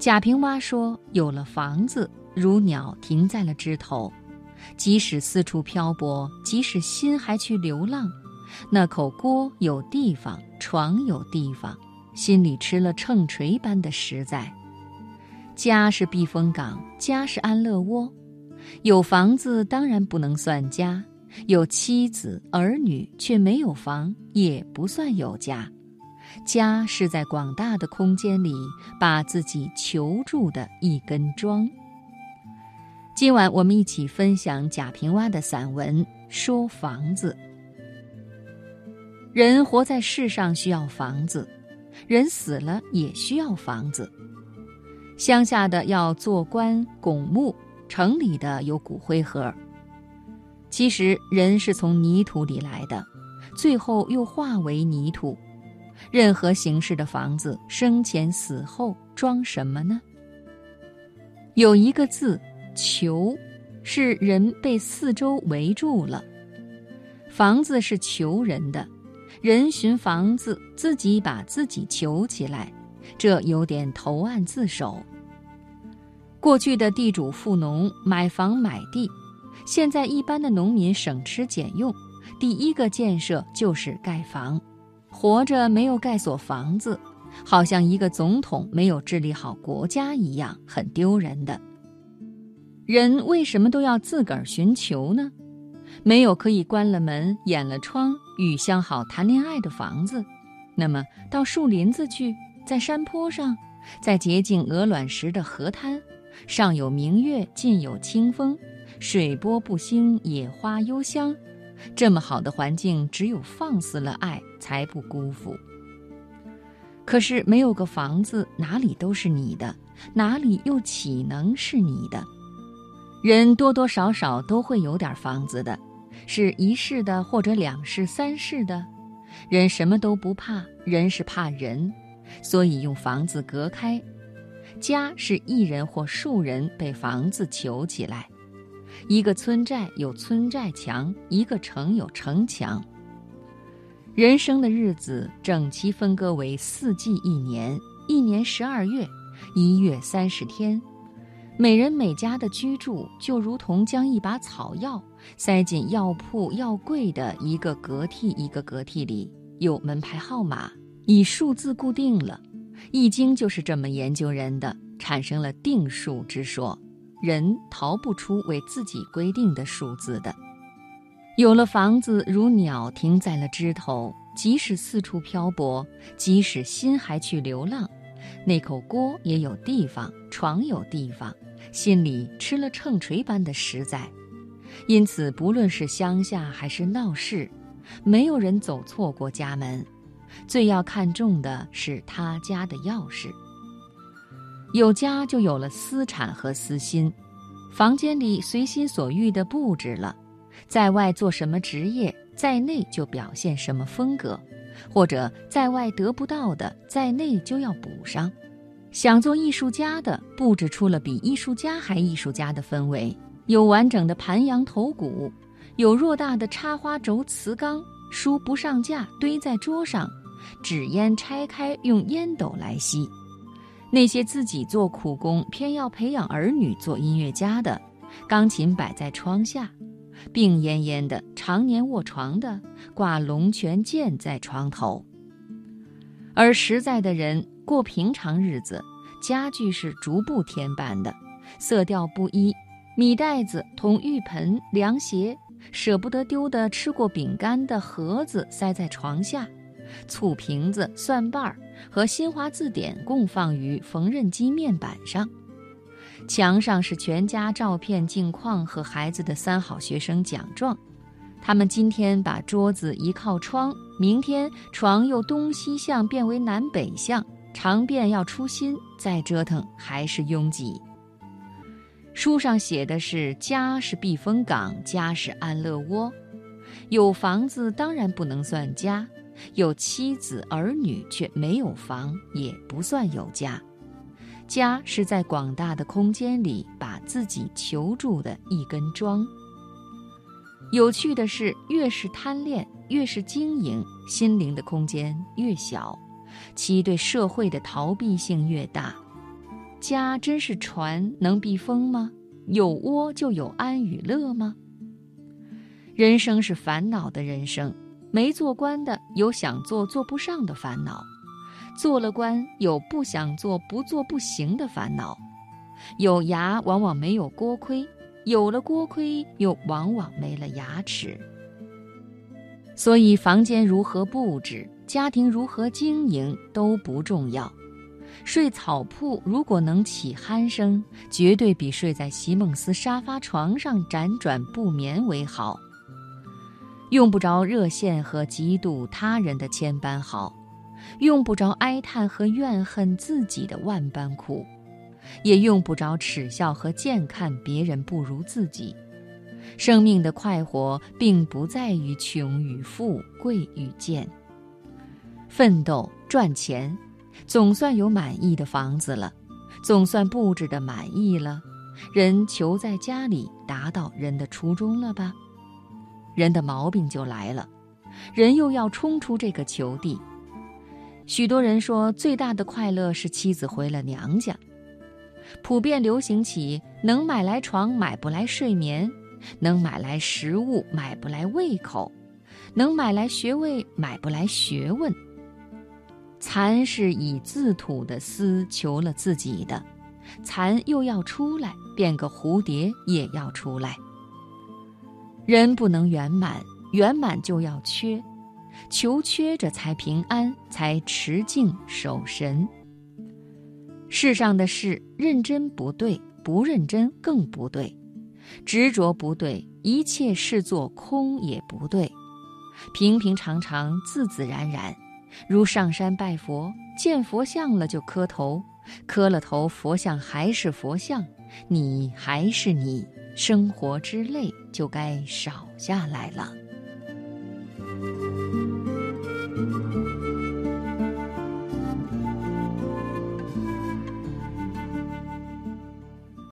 贾平凹说：“有了房子，如鸟停在了枝头，即使四处漂泊，即使心还去流浪，那口锅有地方，床有地方，心里吃了秤锤般的实在。家是避风港，家是安乐窝。有房子当然不能算家，有妻子儿女却没有房，也不算有家。”家是在广大的空间里把自己囚住的一根桩。今晚我们一起分享贾平凹的散文《说房子》。人活在世上需要房子，人死了也需要房子。乡下的要做棺拱墓，城里的有骨灰盒。其实人是从泥土里来的，最后又化为泥土。任何形式的房子，生前死后装什么呢？有一个字“囚”，是人被四周围住了。房子是囚人的，人寻房子，自己把自己囚起来，这有点投案自首。过去的地主富农买房买地，现在一般的农民省吃俭用，第一个建设就是盖房。活着没有盖所房子，好像一个总统没有治理好国家一样，很丢人的。人为什么都要自个儿寻求呢？没有可以关了门、掩了窗、与相好谈恋爱的房子，那么到树林子去，在山坡上，在洁净鹅卵石的河滩，上有明月，近有清风，水波不兴，野花幽香。这么好的环境，只有放肆了爱，才不辜负。可是没有个房子，哪里都是你的，哪里又岂能是你的？人多多少少都会有点房子的，是一室的或者两室、三室的。人什么都不怕，人是怕人，所以用房子隔开。家是一人或数人被房子囚起来。一个村寨有村寨墙，一个城有城墙。人生的日子整齐分割为四季一年，一年十二月，一月三十天。每人每家的居住就如同将一把草药塞进药铺药柜的一个隔屉一个隔屉里，有门牌号码，以数字固定了。《易经》就是这么研究人的，产生了定数之说。人逃不出为自己规定的数字的。有了房子，如鸟停在了枝头，即使四处漂泊，即使心还去流浪，那口锅也有地方，床有地方，心里吃了秤锤般的实在。因此，不论是乡下还是闹市，没有人走错过家门。最要看重的是他家的钥匙。有家就有了私产和私心，房间里随心所欲地布置了，在外做什么职业，在内就表现什么风格，或者在外得不到的，在内就要补上。想做艺术家的，布置出了比艺术家还艺术家的氛围，有完整的盘羊头骨，有偌大的插花轴瓷缸，书不上架堆在桌上，纸烟拆开用烟斗来吸。那些自己做苦工，偏要培养儿女做音乐家的，钢琴摆在窗下，病恹恹的，常年卧床的，挂龙泉剑在床头。而实在的人过平常日子，家具是逐步添办的，色调不一，米袋子、同浴盆、凉鞋，舍不得丢的吃过饼干的盒子塞在床下。醋瓶子、蒜瓣儿和新华字典共放于缝纫机面板上，墙上是全家照片、镜框和孩子的三好学生奖状。他们今天把桌子移靠窗，明天床又东西向变为南北向，常便要出新，再折腾还是拥挤。书上写的是：家是避风港，家是安乐窝。有房子当然不能算家。有妻子儿女却没有房，也不算有家。家是在广大的空间里把自己囚住的一根桩。有趣的是，越是贪恋，越是经营，心灵的空间越小，其对社会的逃避性越大。家真是船能避风吗？有窝就有安与乐吗？人生是烦恼的人生，没做官的有想做做不上的烦恼，做了官有不想做不做不行的烦恼，有牙往往没有锅盔，有了锅盔又往往没了牙齿。所以，房间如何布置，家庭如何经营都不重要。睡草铺如果能起鼾声，绝对比睡在席梦思沙发床上辗转不眠为好。用不着热线和嫉妒他人的千般好，用不着哀叹和怨恨自己的万般苦，也用不着耻笑和贱看别人不如自己。生命的快活，并不在于穷与富、贵与贱。奋斗赚钱，总算有满意的房子了，总算布置的满意了。人求在家里达到人的初衷了吧？人的毛病就来了，人又要冲出这个球地。许多人说，最大的快乐是妻子回了娘家。普遍流行起，能买来床，买不来睡眠。能买来食物，买不来胃口；能买来学位，买不来学问。蚕是以自吐的丝求了自己的，蚕又要出来，变个蝴蝶也要出来。人不能圆满，圆满就要缺，求缺着才平安，才持静守神。世上的事，认真不对，不认真更不对。执着不对，一切视作空也不对。平平常常，自自然然，如上山拜佛，见佛像了就磕头，磕了头，佛像还是佛像，你还是你，生活之泪就该少下来了。